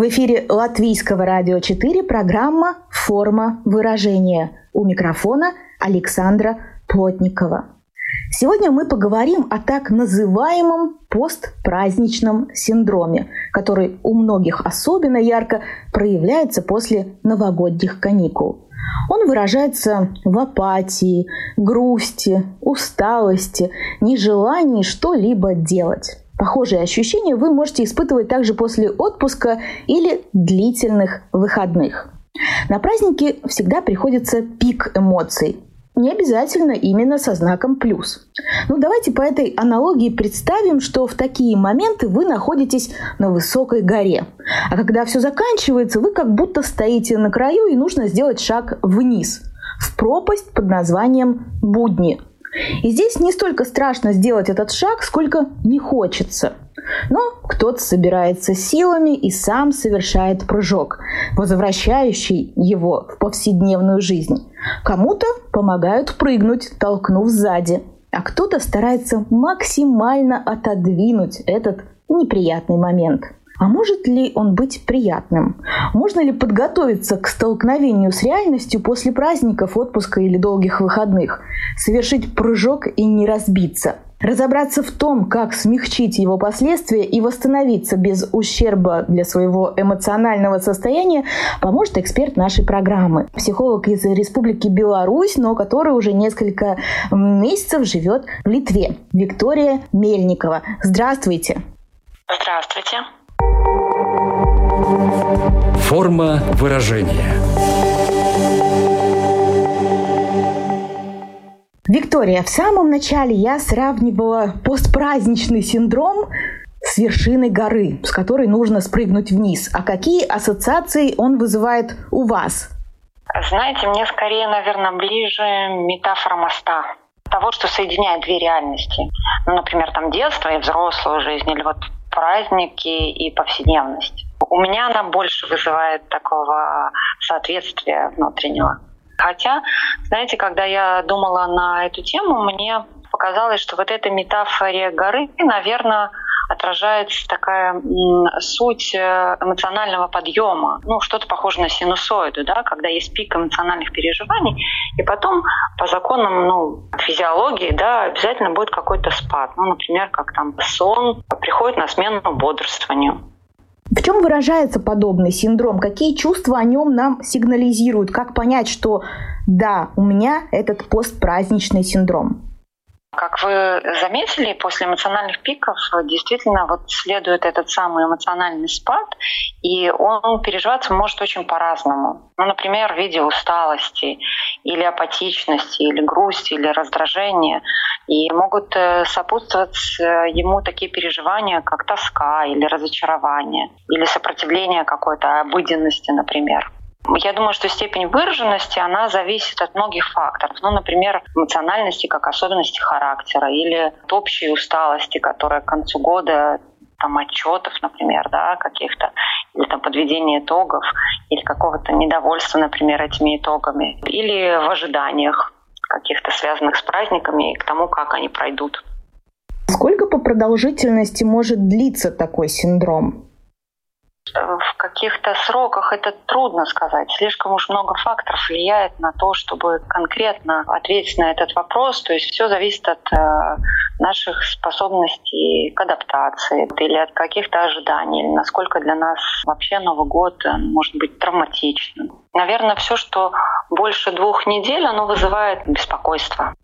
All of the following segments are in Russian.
В эфире Латвийского радио 4 программа «Форма выражения». У микрофона Александра Плотникова. Сегодня мы поговорим о так называемом постпраздничном синдроме, который у многих особенно ярко проявляется после новогодних каникул. Он выражается в апатии, грусти, усталости, нежелании что-либо делать. Похожие ощущения вы можете испытывать также после отпуска или длительных выходных. На праздники всегда приходится пик эмоций. Не обязательно именно со знаком плюс. Ну давайте по этой аналогии представим, что в такие моменты вы находитесь на высокой горе. А когда все заканчивается, вы как будто стоите на краю и нужно сделать шаг вниз, в пропасть под названием будни – и здесь не столько страшно сделать этот шаг, сколько не хочется. Но кто-то собирается силами и сам совершает прыжок, возвращающий его в повседневную жизнь. Кому-то помогают прыгнуть, толкнув сзади, а кто-то старается максимально отодвинуть этот неприятный момент – а может ли он быть приятным? Можно ли подготовиться к столкновению с реальностью после праздников, отпуска или долгих выходных? Совершить прыжок и не разбиться? Разобраться в том, как смягчить его последствия и восстановиться без ущерба для своего эмоционального состояния, поможет эксперт нашей программы. Психолог из Республики Беларусь, но который уже несколько месяцев живет в Литве. Виктория Мельникова. Здравствуйте. Здравствуйте. Форма выражения. Виктория, в самом начале я сравнивала постпраздничный синдром с вершиной горы, с которой нужно спрыгнуть вниз. А какие ассоциации он вызывает у вас? Знаете, мне скорее, наверное, ближе метафора моста того, что соединяет две реальности. Ну, например, там детство и взрослую жизнь, или вот праздники и повседневность. У меня она больше вызывает такого соответствия внутреннего. Хотя, знаете, когда я думала на эту тему, мне показалось, что вот эта метафоре горы, наверное, отражается такая суть э, эмоционального подъема, ну, что-то похоже на синусоиду, да, когда есть пик эмоциональных переживаний, и потом по законам ну, физиологии да, обязательно будет какой-то спад. Ну, например, как там сон приходит на смену бодрствованию. В чем выражается подобный синдром? Какие чувства о нем нам сигнализируют? Как понять, что да, у меня этот постпраздничный синдром? Как вы заметили, после эмоциональных пиков действительно вот следует этот самый эмоциональный спад, и он переживаться может очень по-разному. Ну, например, в виде усталости или апатичности, или грусти, или раздражения. И могут э, сопутствовать э, ему такие переживания, как тоска или разочарование, или сопротивление какой-то обыденности, например. Я думаю, что степень выраженности, она зависит от многих факторов. Ну, например, эмоциональности как особенности характера или от общей усталости, которая к концу года там отчетов, например, да, каких-то, или там подведения итогов, или какого-то недовольства, например, этими итогами, или в ожиданиях каких-то связанных с праздниками и к тому, как они пройдут. Сколько по продолжительности может длиться такой синдром? В каких-то сроках это трудно сказать. Слишком уж много факторов влияет на то, чтобы конкретно ответить на этот вопрос. То есть все зависит от э, наших способностей к адаптации или от каких-то ожиданий, насколько для нас вообще Новый год э, может быть травматичным. Наверное, все, что больше двух недель, оно вызывает беспокойство.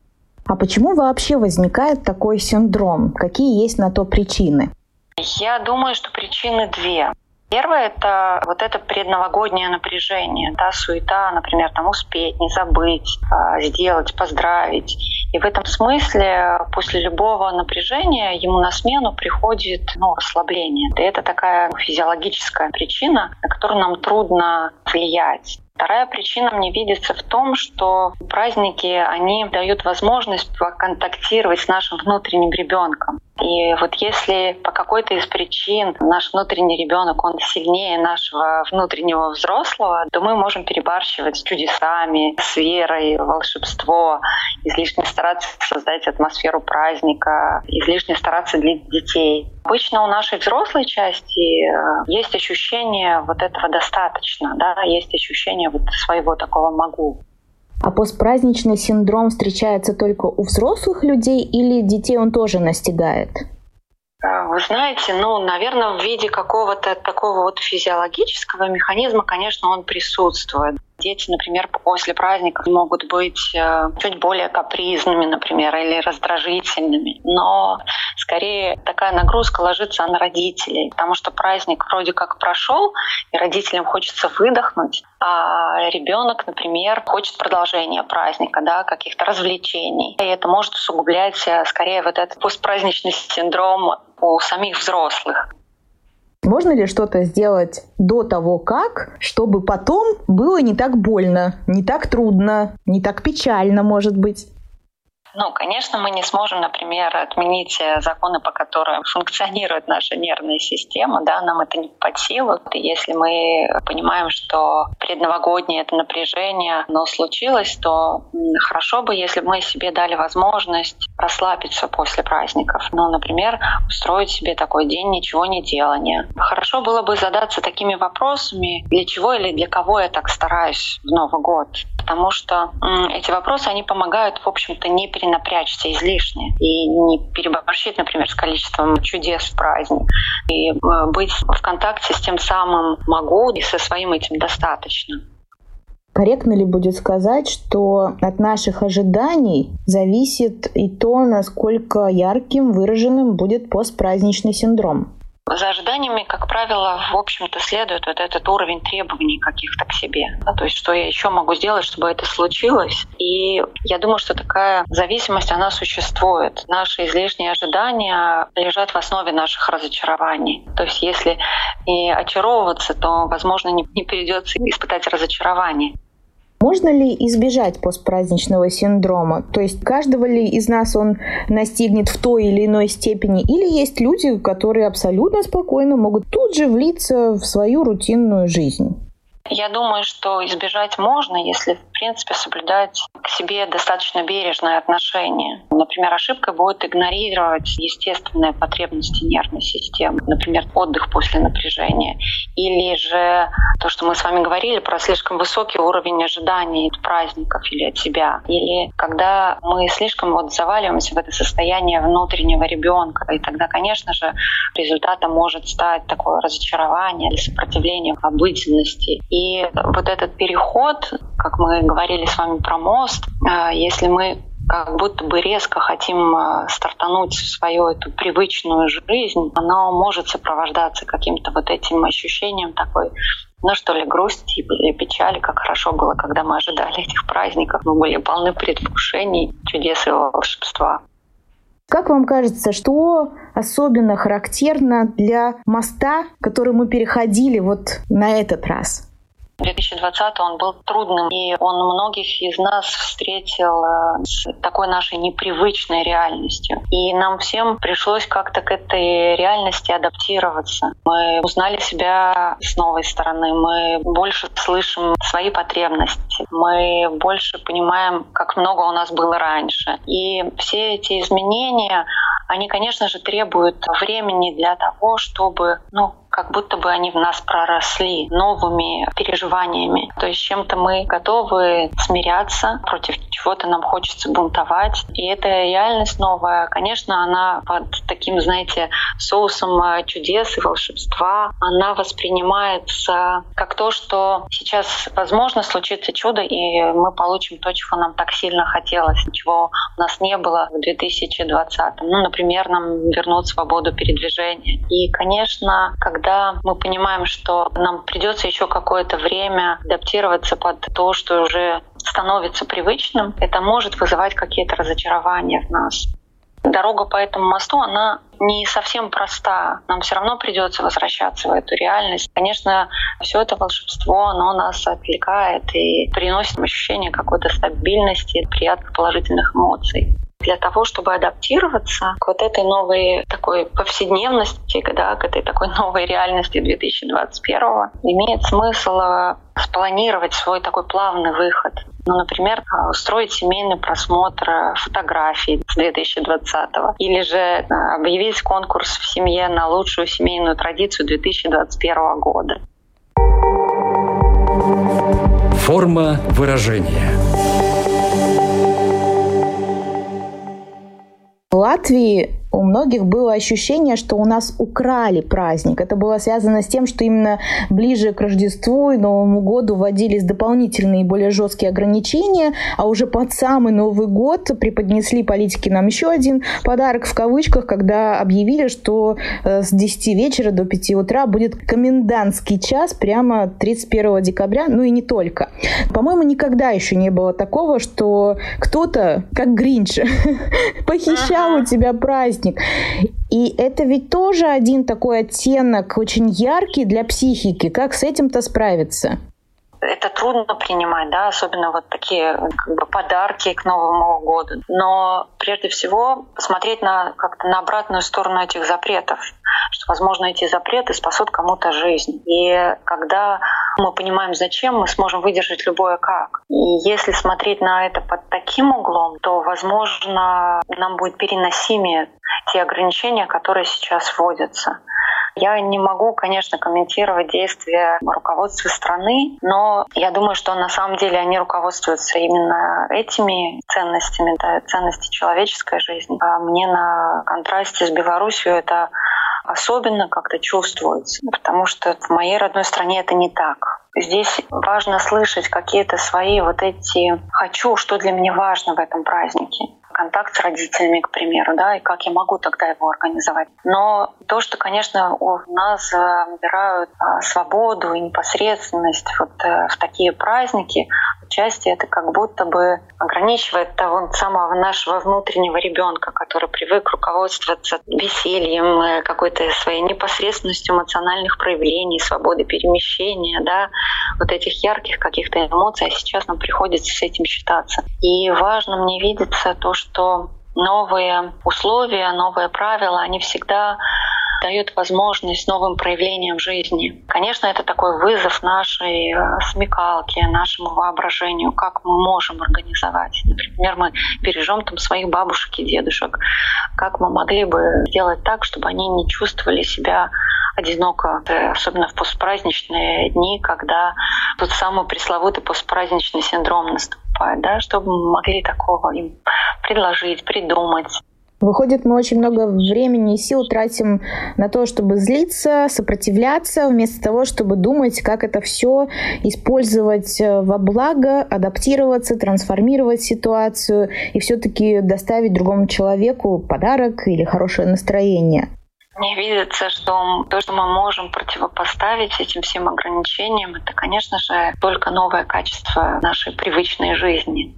А почему вообще возникает такой синдром? Какие есть на то причины? Я думаю, что причины две. Первое — это вот это предновогоднее напряжение, да, суета, например, там успеть, не забыть, а, сделать, поздравить. И в этом смысле после любого напряжения ему на смену приходит ну, расслабление. И это такая физиологическая причина, на которую нам трудно влиять. Вторая причина мне видится в том, что праздники, они дают возможность поконтактировать с нашим внутренним ребенком. И вот если по какой-то из причин наш внутренний ребенок, он сильнее нашего внутреннего взрослого, то мы можем перебарщивать с чудесами, с верой, волшебство, излишне стараться создать атмосферу праздника, излишне стараться для детей. Обычно у нашей взрослой части э, есть ощущение вот этого достаточно, да, есть ощущение вот своего такого могу. А постпраздничный синдром встречается только у взрослых людей или детей он тоже настигает? А, вы знаете, ну, наверное, в виде какого-то такого вот физиологического механизма, конечно, он присутствует. Дети, например, после праздников могут быть э, чуть более капризными, например, или раздражительными. Но скорее такая нагрузка ложится на родителей, потому что праздник вроде как прошел, и родителям хочется выдохнуть, а ребенок, например, хочет продолжения праздника, да, каких-то развлечений. И это может усугублять э, скорее вот этот постпраздничный синдром у самих взрослых. Можно ли что-то сделать до того, как, чтобы потом было не так больно, не так трудно, не так печально, может быть? Ну, конечно, мы не сможем, например, отменить э, законы, по которым функционирует наша нервная система, да, нам это не под силу. Если мы понимаем, что предновогоднее это напряжение, но случилось, то хорошо бы, если бы мы себе дали возможность расслабиться после праздников. Ну, например, устроить себе такой день ничего не делания. Хорошо было бы задаться такими вопросами, для чего или для кого я так стараюсь в Новый год. Потому что эти вопросы, они помогают, в общем-то, не переносить напрячься излишне и не переборщить, например, с количеством чудес в праздник. И э, быть в контакте с тем самым могу и со своим этим достаточно. Корректно ли будет сказать, что от наших ожиданий зависит и то, насколько ярким, выраженным будет постпраздничный синдром? За ожиданиями, как правило, в общем-то следует вот этот уровень требований каких-то к себе. Да, то есть что я еще могу сделать, чтобы это случилось. И я думаю, что такая зависимость, она существует. Наши излишние ожидания лежат в основе наших разочарований. То есть если не очаровываться, то, возможно, не, не придется испытать разочарование. Можно ли избежать постпраздничного синдрома? То есть каждого ли из нас он настигнет в той или иной степени? Или есть люди, которые абсолютно спокойно могут тут же влиться в свою рутинную жизнь? Я думаю, что избежать можно, если, в принципе, соблюдать к себе достаточно бережное отношение. Например, ошибкой будет игнорировать естественные потребности нервной системы, например, отдых после напряжения. Или же то, что мы с вами говорили про слишком высокий уровень ожиданий от праздников или от себя. Или когда мы слишком вот заваливаемся в это состояние внутреннего ребенка. И тогда, конечно же, результатом может стать такое разочарование или сопротивление обыденности. И вот этот переход, как мы говорили с вами про мост, э, если мы как будто бы резко хотим э, стартануть свою эту привычную жизнь, она может сопровождаться каким-то вот этим ощущением такой ну что ли, грусти или печали, как хорошо было, когда мы ожидали этих праздников. Мы были полны предвкушений, чудес и волшебства. Как вам кажется, что особенно характерно для моста, который мы переходили вот на этот раз? 2020 он был трудным, и он многих из нас встретил э, с такой нашей непривычной реальностью. И нам всем пришлось как-то к этой реальности адаптироваться. Мы узнали себя с новой стороны, мы больше слышим свои потребности, мы больше понимаем, как много у нас было раньше. И все эти изменения, они, конечно же, требуют времени для того, чтобы ну, как будто бы они в нас проросли новыми переживаниями. То есть чем-то мы готовы смиряться, против чего-то нам хочется бунтовать. И эта реальность новая, конечно, она под таким, знаете, соусом э, чудес и волшебства, она воспринимается как то, что сейчас, возможно, случится чудо, и мы получим то, чего нам так сильно хотелось, чего у нас не было в 2020. Ну, например, нам вернуть свободу передвижения. И, конечно, когда когда мы понимаем, что нам придется еще какое-то время адаптироваться под то, что уже становится привычным, это может вызывать какие-то разочарования в нас. Дорога по этому мосту, она не совсем проста. Нам все равно придется возвращаться в эту реальность. Конечно, все это волшебство, оно нас отвлекает и приносит ощущение какой-то стабильности, приятных положительных эмоций для того, чтобы адаптироваться к вот этой новой такой повседневности, да, к этой такой новой реальности 2021, имеет смысл э, спланировать свой такой плавный выход. Ну, например, э, устроить семейный просмотр э, фотографий с 2020 или же объявить конкурс в семье на лучшую семейную традицию 2021 года. Форма выражения. Латвии у многих было ощущение, что у нас украли праздник. Это было связано с тем, что именно ближе к Рождеству и Новому году вводились дополнительные более жесткие ограничения, а уже под самый Новый год преподнесли политики нам еще один подарок в кавычках, когда объявили, что э, с 10 вечера до 5 утра будет комендантский час прямо 31 декабря, ну и не только. По-моему, никогда еще не было такого, что кто-то, как Гринч, похищал у тебя праздник праздник. И это ведь тоже один такой оттенок, очень яркий для психики. Как с этим-то справиться? Это трудно принимать, да, особенно вот такие как бы, подарки к Новому году. Но прежде всего посмотреть на как-то на обратную сторону этих запретов, что, возможно, эти запреты спасут кому-то жизнь. И когда мы понимаем, зачем, мы сможем выдержать любое как. И если смотреть на это под таким углом, то, возможно, нам будет переносимее те ограничения, которые сейчас вводятся. Я не могу, конечно, комментировать действия руководства страны, но я думаю, что на самом деле они руководствуются именно этими ценностями, да, ценности человеческой жизни. А мне на контрасте с Беларусью это особенно как-то чувствуется, потому что в моей родной стране это не так. Здесь важно слышать какие-то свои вот эти «хочу», что для меня важно в этом празднике контакт с родителями, к примеру, да, и как я могу тогда его организовать. Но то, что, конечно, у нас забирают а, свободу и непосредственность вот э, в такие праздники, отчасти это как будто бы ограничивает того самого нашего внутреннего ребенка, который привык руководствоваться весельем, э, какой-то своей непосредственностью эмоциональных проявлений, свободы перемещения, да, вот этих ярких каких-то эмоций, а сейчас нам приходится с этим считаться. И важно мне видеться то, что новые условия, новые правила, они всегда дают возможность новым проявлениям жизни. Конечно, это такой вызов нашей э, смекалке, нашему воображению, как мы можем организовать. Например, мы бережем там своих бабушек и дедушек. Как мы могли бы сделать так, чтобы они не чувствовали себя одиноко, э, особенно в постпраздничные дни, когда тот самый пресловутый постпраздничный синдром наступает, да, чтобы мы могли такого им предложить, придумать. Выходит, мы очень много времени и сил тратим на то, чтобы злиться, сопротивляться, вместо того, чтобы думать, как это все использовать э, во благо, адаптироваться, трансформировать ситуацию и все-таки доставить другому человеку подарок или хорошее настроение. Мне видится, что то, что мы можем противопоставить этим всем ограничениям, это, конечно же, только новое качество нашей привычной жизни.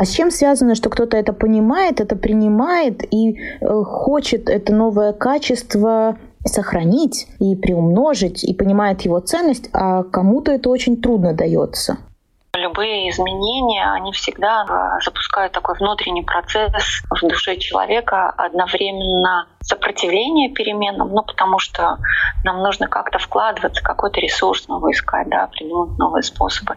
А с чем связано, что кто-то это понимает, это принимает и э, хочет это новое качество сохранить и приумножить, и понимает его ценность, а кому-то это очень трудно дается? Любые изменения, они всегда э, запускают такой внутренний процесс в душе человека, одновременно сопротивление переменам, ну, потому что нам нужно как-то вкладываться, какой-то ресурс новый искать, да, придумать новые способы.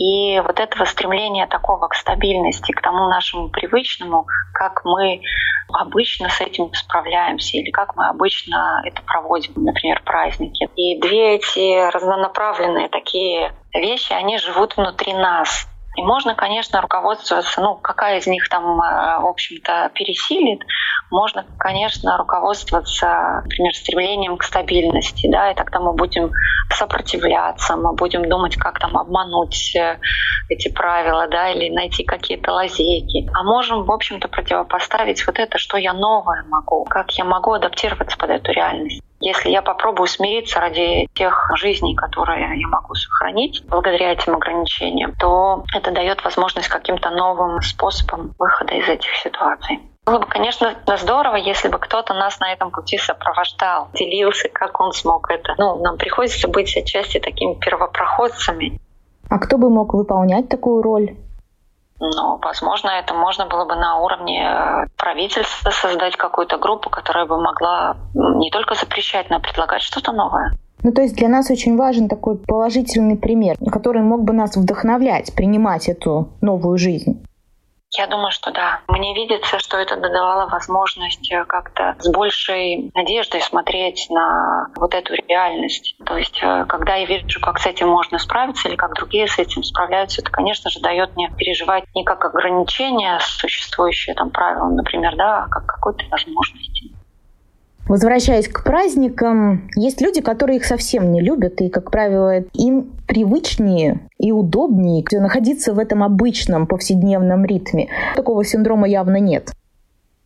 И вот этого стремления такого к стабильности, к тому нашему привычному, как мы обычно с этим справляемся или как мы обычно это проводим, например, праздники. И две эти разнонаправленные такие вещи, они живут внутри нас. И можно, конечно, руководствоваться, ну, какая из них там, э, в общем-то, пересилит. Можно, конечно, руководствоваться, например, стремлением к стабильности, да, и тогда мы будем сопротивляться, мы будем думать, как там обмануть э, эти правила, да, или найти какие-то лазейки. А можем, в общем-то, противопоставить вот это, что я новое могу, как я могу адаптироваться под эту реальность. Если я попробую смириться ради тех жизней, которые я могу сохранить благодаря этим ограничениям, то это дает возможность каким-то новым способом выхода из этих ситуаций. Было бы, конечно, здорово, если бы кто-то нас на этом пути сопровождал, делился, как он смог это. Ну, нам приходится быть отчасти такими первопроходцами. А кто бы мог выполнять такую роль? Ну, возможно, это можно было бы на уровне э, правительства создать какую-то группу, которая бы могла не только запрещать, но и предлагать что-то новое. Ну, то есть для нас очень важен такой положительный пример, который мог бы нас вдохновлять, принимать эту новую жизнь. Я думаю, что да. Мне видится, что это додавало возможность э, как-то с большей надеждой смотреть на вот эту реальность. То есть, э, когда я вижу, как с этим можно справиться или как другие с этим справляются, это, конечно же, дает мне переживать не как ограничение, существующее там правилам, например, да, а как какой-то возможности. Возвращаясь к праздникам, есть люди, которые их совсем не любят, и, как правило, им привычнее и удобнее находиться в этом обычном повседневном ритме. Такого синдрома явно нет.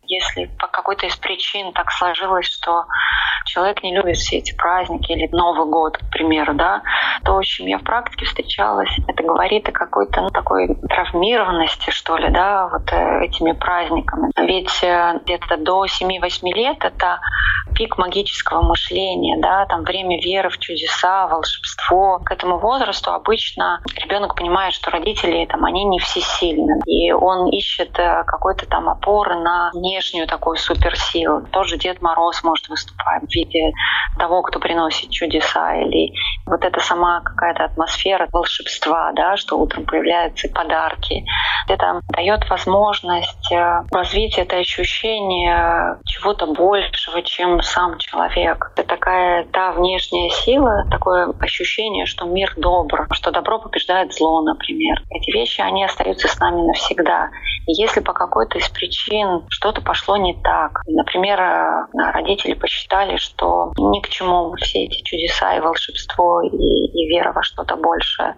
Если по какой-то из причин так сложилось, что человек не любит все эти праздники или Новый год, к примеру, да, то, с чем я в практике встречалась, это говорит о какой-то ну, такой травмированности, что ли, да, вот э, этими праздниками. Ведь э, где-то до 7-8 лет это пик магического мышления, да, там время веры в чудеса, волшебство. К этому возрасту обычно ребенок понимает, что родители там, они не всесильны, и он ищет э, какой-то там опоры на внешнюю такую суперсилу. Тоже Дед Мороз может выступать в виде того, кто приносит чудеса, или вот эта сама какая-то атмосфера волшебства, да, что утром появляются подарки. Это дает возможность э, развить это ощущение чего-то большего, чем сам человек. Это такая та внешняя сила, такое ощущение, что мир добр, что добро побеждает зло, например. Эти вещи, они остаются с нами навсегда. Если по какой-то из причин что-то пошло не так, например, э, родители посчитали, что ни к чему все эти чудеса и волшебство и, и вера во что-то большее,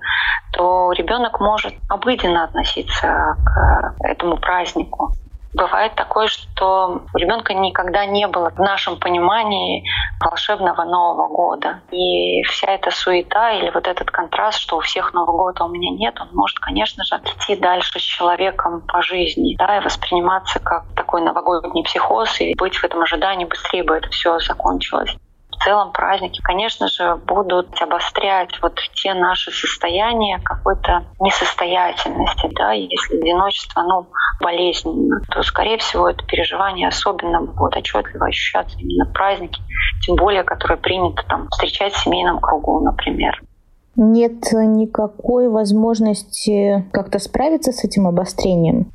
то ребенок может обыденно относиться к этому празднику. Бывает такое, что у ребенка никогда не было в нашем понимании волшебного Нового года. И вся эта суета или вот этот контраст, что у всех Нового года у меня нет, он может, конечно же, идти дальше с человеком по жизни, да, и восприниматься как такой новогодний психоз, и быть в этом ожидании быстрее бы это все закончилось в целом праздники, конечно же, будут обострять вот те наши состояния какой-то несостоятельности. Да? Если одиночество, ну, болезненно, то, скорее всего, это переживание особенно будет отчетливо ощущаться именно в празднике, тем более, которые принято там встречать в семейном кругу, например. Нет никакой возможности как-то справиться с этим обострением?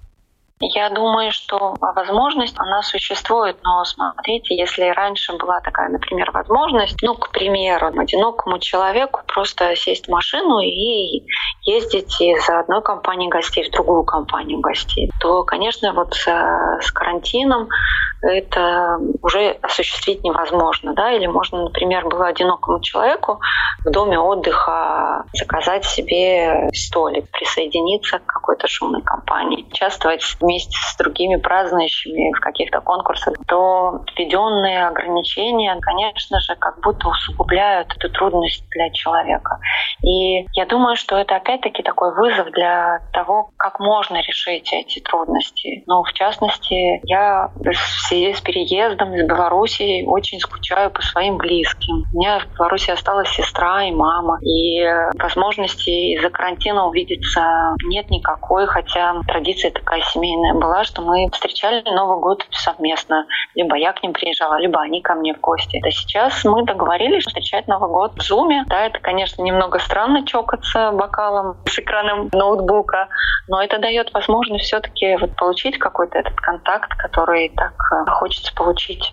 Я думаю, что возможность, она существует, но смотрите, если раньше была такая, например, возможность, ну, к примеру, одинокому человеку просто сесть в машину и ездить из одной компании гостей в другую компанию гостей, то, конечно, вот с, с карантином это уже осуществить невозможно, да, или можно, например, было одинокому человеку в доме отдыха заказать себе столик, присоединиться к какой-то шумной компании, участвовать в вместе с другими празднующими в каких-то конкурсах, то введенные ограничения, конечно же, как будто усугубляют эту трудность для человека. И я думаю, что это опять-таки такой вызов для того, как можно решить эти трудности. Ну, в частности, я в связи с переездом из Беларуси очень скучаю по своим близким. У меня в Беларуси осталась сестра и мама. И возможности из-за карантина увидеться нет никакой, хотя традиция такая семейная была, что мы встречали Новый год совместно. Либо я к ним приезжала, либо они ко мне в гости. А сейчас мы договорились встречать Новый год в Зуме. Да, это, конечно, немного странно чокаться бокалом с экраном ноутбука, но это дает возможность все-таки вот получить какой-то этот контакт, который так э, хочется получить.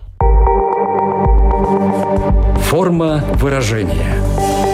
Форма выражения.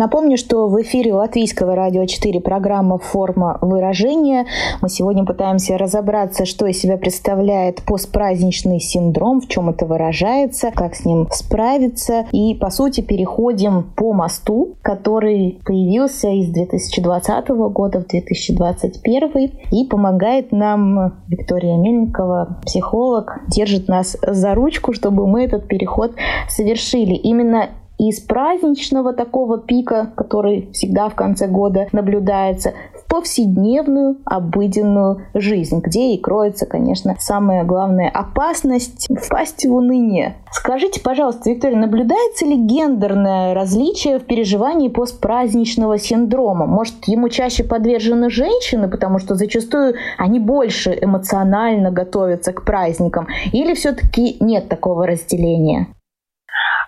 Напомню, что в эфире Латвийского радио 4 программа «Форма выражения». Мы сегодня пытаемся разобраться, что из себя представляет постпраздничный синдром, в чем это выражается, как с ним справиться. И, по сути, переходим по мосту, который появился из 2020 года в 2021 и помогает нам Виктория Мельникова, психолог, держит нас за ручку, чтобы мы этот переход совершили. Именно из праздничного такого пика, который всегда в конце года наблюдается, в повседневную, обыденную жизнь, где и кроется, конечно, самая главная опасность впасть в уныние. Скажите, пожалуйста, Виктория, наблюдается ли гендерное различие в переживании постпраздничного синдрома? Может, ему чаще подвержены женщины, потому что зачастую они больше эмоционально готовятся к праздникам? Или все-таки нет такого разделения?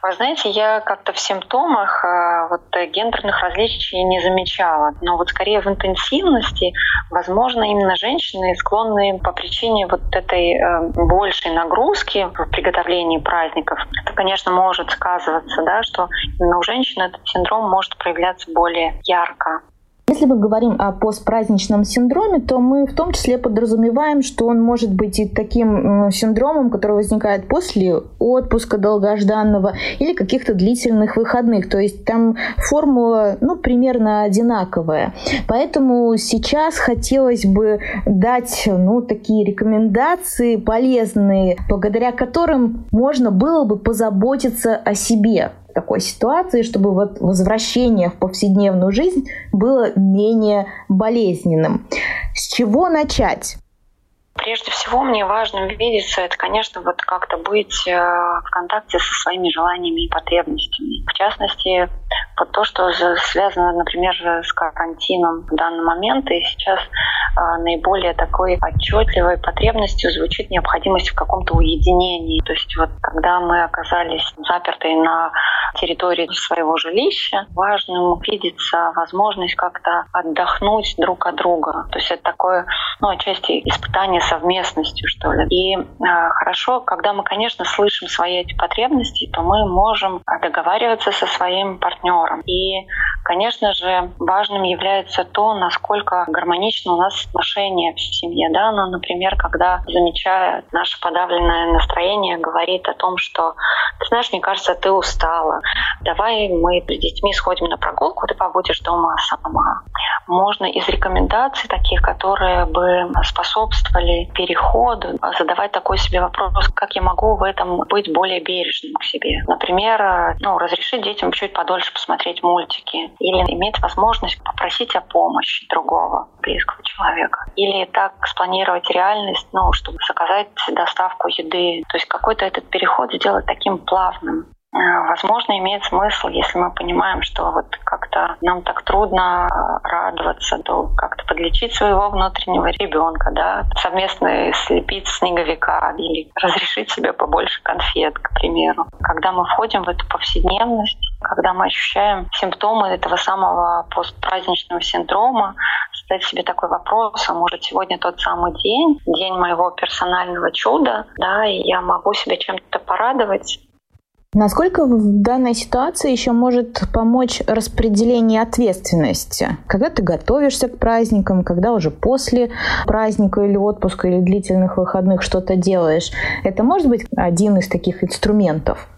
Вы знаете, я как-то в симптомах э, вот, гендерных различий не замечала. Но вот скорее в интенсивности, возможно, именно женщины склонны по причине вот этой э, большей нагрузки в приготовлении праздников. Это, конечно, может сказываться, да, что именно у женщин этот синдром может проявляться более ярко. Если мы говорим о постпраздничном синдроме, то мы в том числе подразумеваем, что он может быть и таким синдромом, который возникает после отпуска долгожданного или каких-то длительных выходных. То есть там формула ну, примерно одинаковая. Поэтому сейчас хотелось бы дать ну, такие рекомендации полезные, благодаря которым можно было бы позаботиться о себе такой ситуации, чтобы вот возвращение в повседневную жизнь было менее болезненным. С чего начать? Прежде всего, мне важно видеться, это, конечно, вот как-то быть э, в контакте со своими желаниями и потребностями. В частности, вот то, что связано, например, с карантином в данный момент, и сейчас наиболее такой отчетливой потребностью звучит необходимость в каком-то уединении. То есть вот когда мы оказались заперты на территории своего жилища, важно видеться возможность как-то отдохнуть друг от друга. То есть это такое, ну, отчасти испытание совместностью, что ли. И э, хорошо, когда мы, конечно, слышим свои эти потребности, то мы можем договариваться со своим партнером. И, конечно же, важным является то, насколько гармонично у нас отношения в семье. Да? Ну, например, когда, замечая наше подавленное настроение, говорит о том, что, ты знаешь, мне кажется, ты устала. Давай мы с детьми сходим на прогулку, ты побудешь дома сама. Можно из рекомендаций таких, которые бы способствовали переходу задавать такой себе вопрос, как я могу в этом быть более бережным к себе. Например, ну, разрешить детям чуть подольше посмотреть мультики или иметь возможность попросить о помощи другого близкого человека. Или так спланировать реальность, ну, чтобы заказать доставку еды. То есть какой-то этот переход сделать таким плавным. Э, возможно, имеет смысл, если мы понимаем, что вот как-то нам так трудно э, радоваться, то как-то подлечить своего внутреннего ребенка, да, совместно слепить снеговика или разрешить себе побольше конфет, к примеру. Когда мы входим в эту повседневность, когда мы ощущаем симптомы этого самого постпраздничного синдрома, задать себе такой вопрос, а может сегодня тот самый день, день моего персонального чуда, да, и я могу себя чем-то порадовать, Насколько в данной ситуации еще может помочь распределение ответственности? Когда ты готовишься к праздникам, когда уже после праздника или отпуска или длительных выходных что-то делаешь, это может быть один из таких инструментов?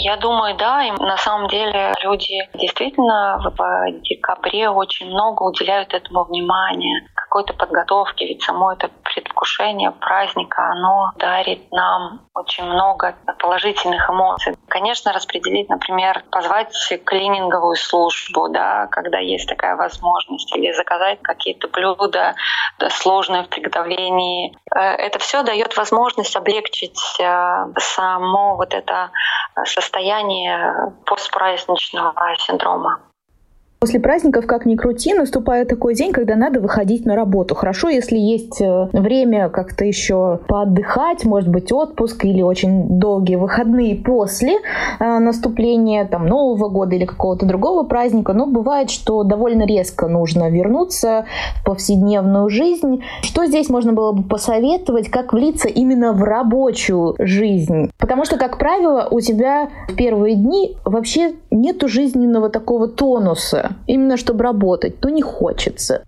Я думаю, да. И на самом деле люди действительно в декабре очень много уделяют этому внимания какой-то подготовки, ведь само это предвкушение праздника, оно дарит нам очень много положительных эмоций. Конечно, распределить, например, позвать клининговую службу, да, когда есть такая возможность, или заказать какие-то блюда да, сложные в приготовлении. Э, это все дает возможность облегчить э, само вот это состояние постпраздничного синдрома. После праздников, как ни крути, наступает такой день, когда надо выходить на работу. Хорошо, если есть э, время как-то еще поотдыхать, может быть, отпуск или очень долгие выходные после э, наступления там, Нового года или какого-то другого праздника. Но бывает, что довольно резко нужно вернуться в повседневную жизнь. Что здесь можно было бы посоветовать, как влиться именно в рабочую жизнь? Потому что, как правило, у тебя в первые дни вообще нету жизненного такого тонуса, именно чтобы работать, то не хочется.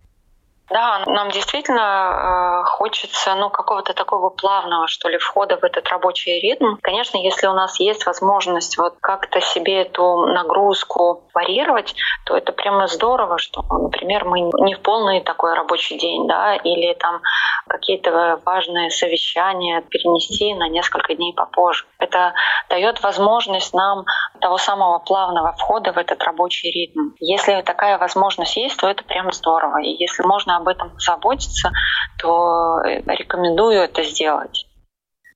Да, нам действительно э, хочется ну, какого-то такого плавного, что ли, входа в этот рабочий ритм. Конечно, если у нас есть возможность вот как-то себе эту нагрузку варьировать, то это прямо здорово, что, например, мы не в полный такой рабочий день, да, или там какие-то важные совещания перенести на несколько дней попозже. Это дает возможность нам того самого плавного входа в этот рабочий ритм. Если такая возможность есть, то это прямо здорово. И если можно об этом заботиться, то э, рекомендую это сделать.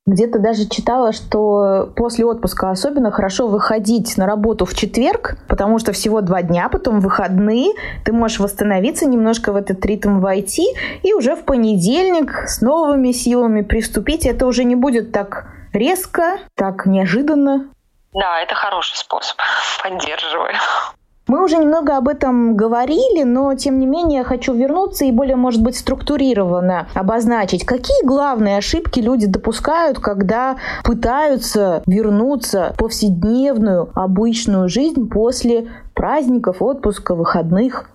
Где-то даже читала, что после отпуска особенно хорошо выходить на работу в четверг, потому что всего два дня, потом выходные, ты можешь восстановиться, немножко в этот ритм войти, и уже в понедельник с новыми силами приступить. Это уже не будет так резко, так неожиданно. Да, это хороший способ. Поддерживаю. Мы уже немного об этом говорили, но тем не менее хочу вернуться и более, может быть, структурированно обозначить, какие главные ошибки люди допускают, когда пытаются вернуться в повседневную обычную жизнь после праздников, отпуска, выходных.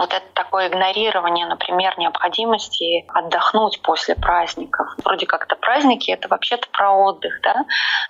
Вот это такое игнорирование, например, необходимости отдохнуть после праздников. Вроде как это праздники, это вообще-то про отдых, да?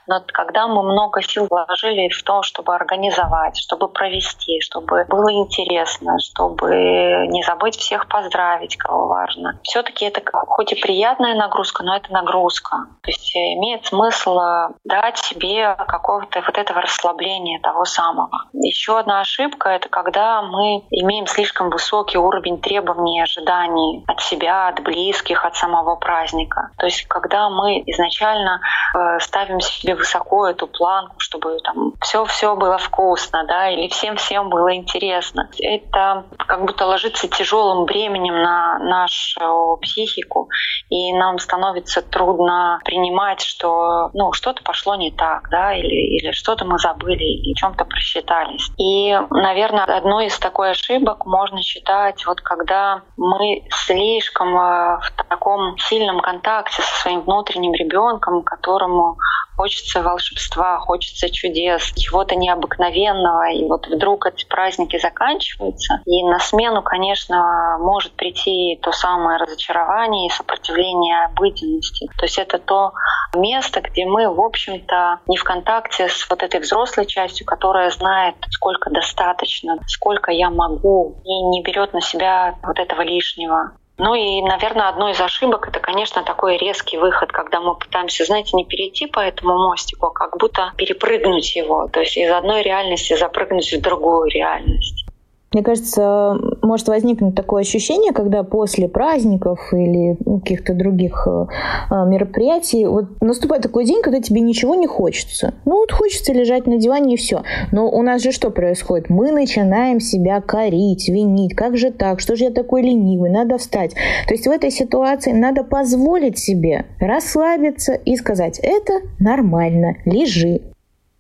Но когда мы много сил вложили в то, чтобы организовать, чтобы провести, чтобы было интересно, чтобы не забыть всех поздравить, кого важно. все таки это хоть и приятная нагрузка, но это нагрузка. То есть имеет смысл дать себе какого-то вот этого расслабления того самого. Еще одна ошибка — это когда мы имеем слишком высокий уровень требований и ожиданий от себя, от близких, от самого праздника. То есть, когда мы изначально э, ставим себе высоко эту планку, чтобы там все-все было вкусно, да, или всем-всем было интересно, это как будто ложится тяжелым бременем на нашу психику, и нам становится трудно принимать, что ну, что-то пошло не так, да, или, или что-то мы забыли, или чем-то просчитались. И, наверное, одной из такой ошибок можно можно считать, вот когда мы слишком э, в таком сильном контакте со своим внутренним ребенком, которому хочется волшебства, хочется чудес, чего-то необыкновенного, и вот вдруг эти праздники заканчиваются, и на смену, конечно, может прийти то самое разочарование и сопротивление обыденности. То есть это то место, где мы, в общем-то, не в контакте с вот этой взрослой частью, которая знает, сколько достаточно, сколько я могу, и не берет на себя вот этого лишнего. Ну и, наверное, одной из ошибок это, конечно, такой резкий выход, когда мы пытаемся, знаете, не перейти по этому мостику, а как будто перепрыгнуть его, то есть из одной реальности запрыгнуть в другую реальность. Мне кажется, может возникнуть такое ощущение, когда после праздников или каких-то других э, э, мероприятий вот наступает такой день, когда тебе ничего не хочется. Ну вот хочется лежать на диване и все. Но у нас же что происходит? Мы начинаем себя корить, винить. Как же так? Что же я такой ленивый? Надо встать. То есть в этой ситуации надо позволить себе расслабиться и сказать, это нормально, лежи,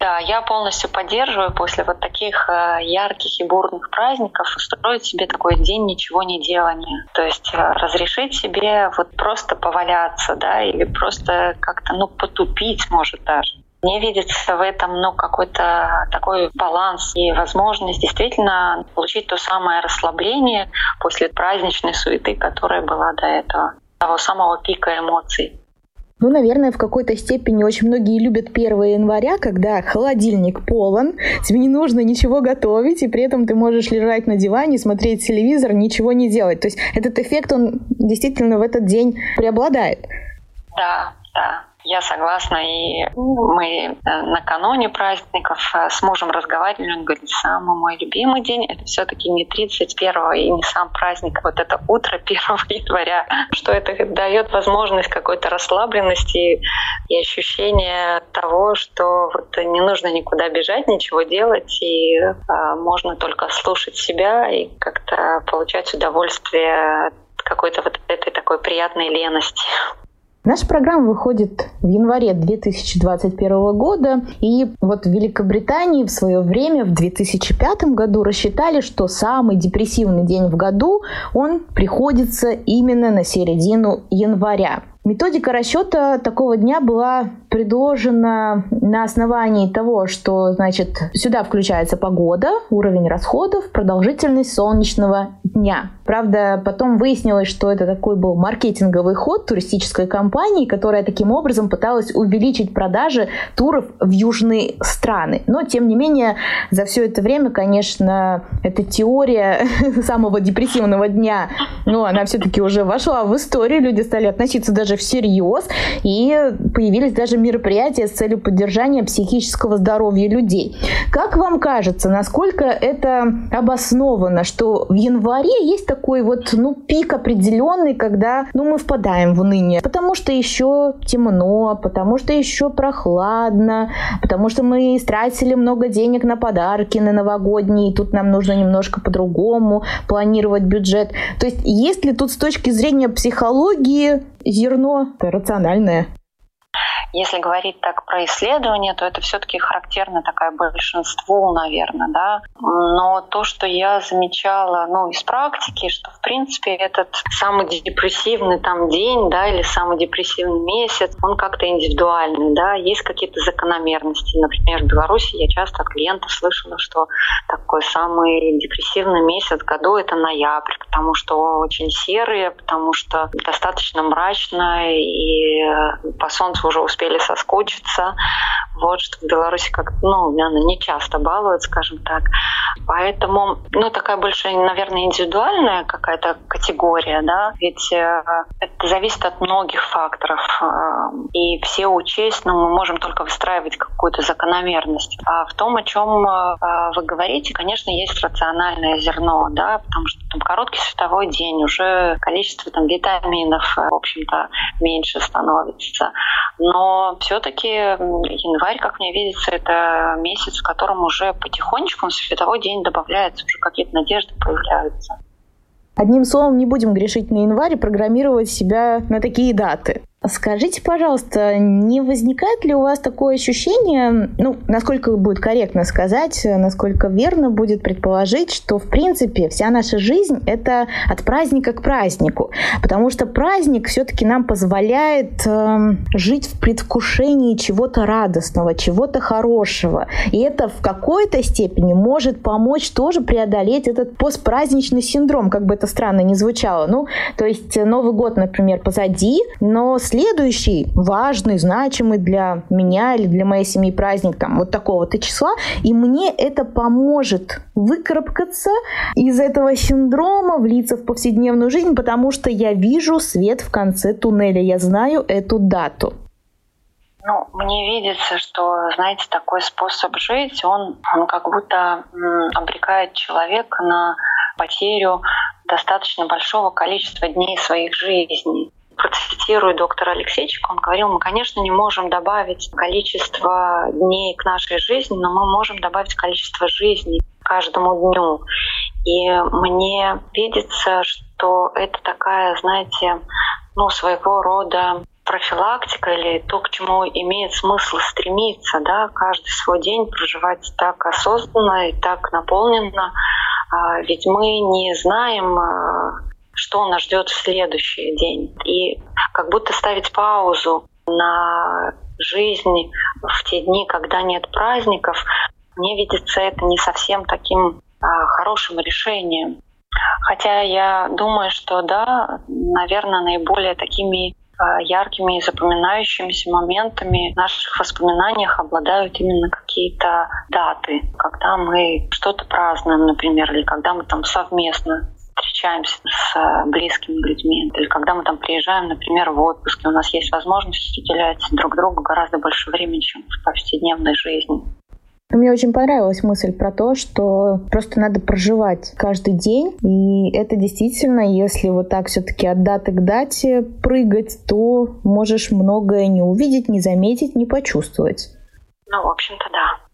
да, я полностью поддерживаю после вот таких э, ярких и бурных праздников устроить себе такой день ничего не делания. То есть э, разрешить себе вот просто поваляться, да, или просто как-то, ну, потупить, может, даже. Мне видится в этом ну, какой-то такой баланс и возможность действительно получить то самое расслабление после праздничной суеты, которая была до этого, того самого пика эмоций. Ну, наверное, в какой-то степени очень многие любят 1 января, когда холодильник полон, тебе не нужно ничего готовить, и при этом ты можешь лежать на диване, смотреть телевизор, ничего не делать. То есть этот эффект, он действительно в этот день преобладает. Да, да. Я согласна, и мы э, накануне праздников э, с мужем разговаривали, он говорит, самый мой любимый день это все-таки не 31 и не сам праздник, вот это утро 1 января, что это дает возможность какой-то расслабленности и ощущения того, что вот не нужно никуда бежать, ничего делать, и а, можно только слушать себя и как-то получать удовольствие какой-то вот этой такой приятной лености. Наша программа выходит в январе 2021 года, и вот в Великобритании в свое время, в 2005 году, рассчитали, что самый депрессивный день в году, он приходится именно на середину января. Методика расчета такого дня была предложено на основании того, что, значит, сюда включается погода, уровень расходов, продолжительность солнечного дня. Правда, потом выяснилось, что это такой был маркетинговый ход туристической компании, которая таким образом пыталась увеличить продажи туров в южные страны. Но, тем не менее, за все это время, конечно, эта теория самого депрессивного дня, ну, она все-таки уже вошла в историю, люди стали относиться даже всерьез, и появились даже мероприятия с целью поддержания психического здоровья людей. Как вам кажется, насколько это обосновано, что в январе есть такой вот, ну, пик определенный, когда, ну, мы впадаем в уныние, потому что еще темно, потому что еще прохладно, потому что мы истратили много денег на подарки на новогодние, и тут нам нужно немножко по-другому планировать бюджет. То есть есть ли тут с точки зрения психологии зерно рациональное? Если говорить так про исследования, то это все-таки характерно такая большинству, наверное, да. Но то, что я замечала, ну, из практики, что, в принципе, этот самый депрессивный там день, да, или самый депрессивный месяц, он как-то индивидуальный, да. Есть какие-то закономерности. Например, в Беларуси я часто от клиентов слышала, что такой самый депрессивный месяц году — это ноябрь, потому что очень серый, потому что достаточно мрачно, и по солнцу уже успели успели соскучиться. Вот, что в Беларуси как ну, наверное, не часто балуют, скажем так. Поэтому, ну, такая больше, наверное, индивидуальная какая-то категория, да, ведь э, это зависит от многих факторов. Э, и все учесть, но ну, мы можем только выстраивать какую-то закономерность. А в том, о чем э, вы говорите, конечно, есть рациональное зерно, да, потому что там короткий световой день, уже количество там витаминов, в общем-то, меньше становится. Но все-таки январь, как мне видится, это месяц, в котором уже потихонечку на световой день добавляется, уже какие-то надежды появляются. Одним словом, не будем грешить на январь и программировать себя на такие даты. Скажите, пожалуйста, не возникает ли у вас такое ощущение, ну, насколько будет корректно сказать, насколько верно будет предположить, что, в принципе, вся наша жизнь — это от праздника к празднику, потому что праздник все-таки нам позволяет э, жить в предвкушении чего-то радостного, чего-то хорошего, и это в какой-то степени может помочь тоже преодолеть этот постпраздничный синдром, как бы это странно ни звучало. Ну, то есть Новый год, например, позади, но следующий важный, значимый для меня или для моей семьи праздник там вот такого-то числа, и мне это поможет выкарабкаться из этого синдрома, влиться в повседневную жизнь, потому что я вижу свет в конце туннеля, я знаю эту дату. Ну, мне видится, что, знаете, такой способ жить, он, он как будто обрекает человека на потерю достаточно большого количества дней своих жизней процитирую доктора Алексейчика, он говорил, мы, конечно, не можем добавить количество дней к нашей жизни, но мы можем добавить количество жизней каждому дню. И мне видится, что это такая, знаете, ну, своего рода профилактика или то, к чему имеет смысл стремиться, да, каждый свой день проживать так осознанно и так наполненно, а, ведь мы не знаем, а, что нас ждет в следующий день. И как будто ставить паузу на жизнь в те дни, когда нет праздников, мне видится это не совсем таким а, хорошим решением. Хотя я думаю, что да, наверное, наиболее такими а, яркими и запоминающимися моментами в наших воспоминаниях обладают именно какие-то даты, когда мы что-то празднуем, например, или когда мы там совместно встречаемся с э, близкими людьми, или когда мы там приезжаем, например, в отпуск, и у нас есть возможность уделять друг другу гораздо больше времени, чем в повседневной жизни. Мне очень понравилась мысль про то, что просто надо проживать каждый день. И это действительно, если вот так все-таки от даты к дате прыгать, то можешь многое не увидеть, не заметить, не почувствовать. Ну, в общем-то, да.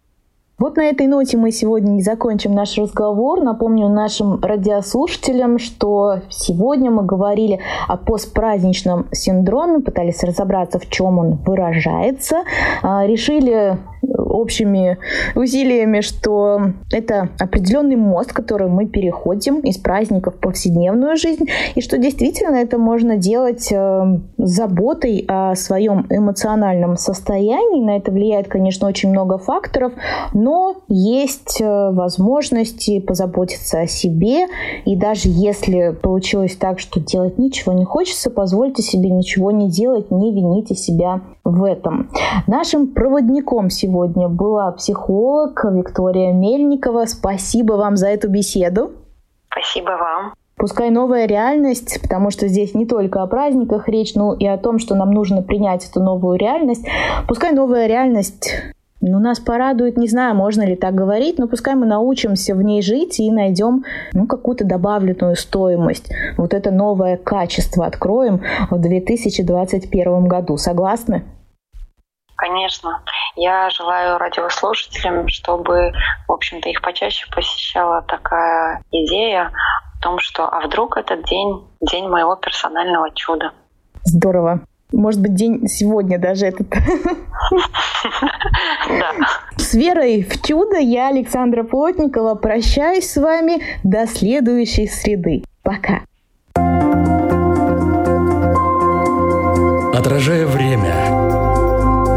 Вот на этой ноте мы сегодня и закончим наш разговор. Напомню нашим радиослушателям, что сегодня мы говорили о постпраздничном синдроме, пытались разобраться, в чем он выражается. А, решили общими усилиями, что это определенный мост, который мы переходим из праздников в повседневную жизнь, и что действительно это можно делать э, заботой о своем эмоциональном состоянии. На это влияет, конечно, очень много факторов, но есть э, возможности позаботиться о себе, и даже если получилось так, что делать ничего не хочется, позвольте себе ничего не делать, не вините себя в этом. Нашим проводником сегодня была психолог Виктория Мельникова. Спасибо вам за эту беседу. Спасибо вам. Пускай новая реальность, потому что здесь не только о праздниках речь, но и о том, что нам нужно принять эту новую реальность. Пускай новая реальность ну, нас порадует, не знаю, можно ли так говорить, но пускай мы научимся в ней жить и найдем ну, какую-то добавленную стоимость. Вот это новое качество откроем в 2021 году. Согласны? Конечно. Я желаю радиослушателям, чтобы, в общем-то, их почаще посещала такая идея о том, что а вдруг этот день — день моего персонального чуда. Здорово. Может быть, день сегодня даже этот. Да. С верой в чудо я, Александра Плотникова, прощаюсь с вами до следующей среды. Пока. Отражая время,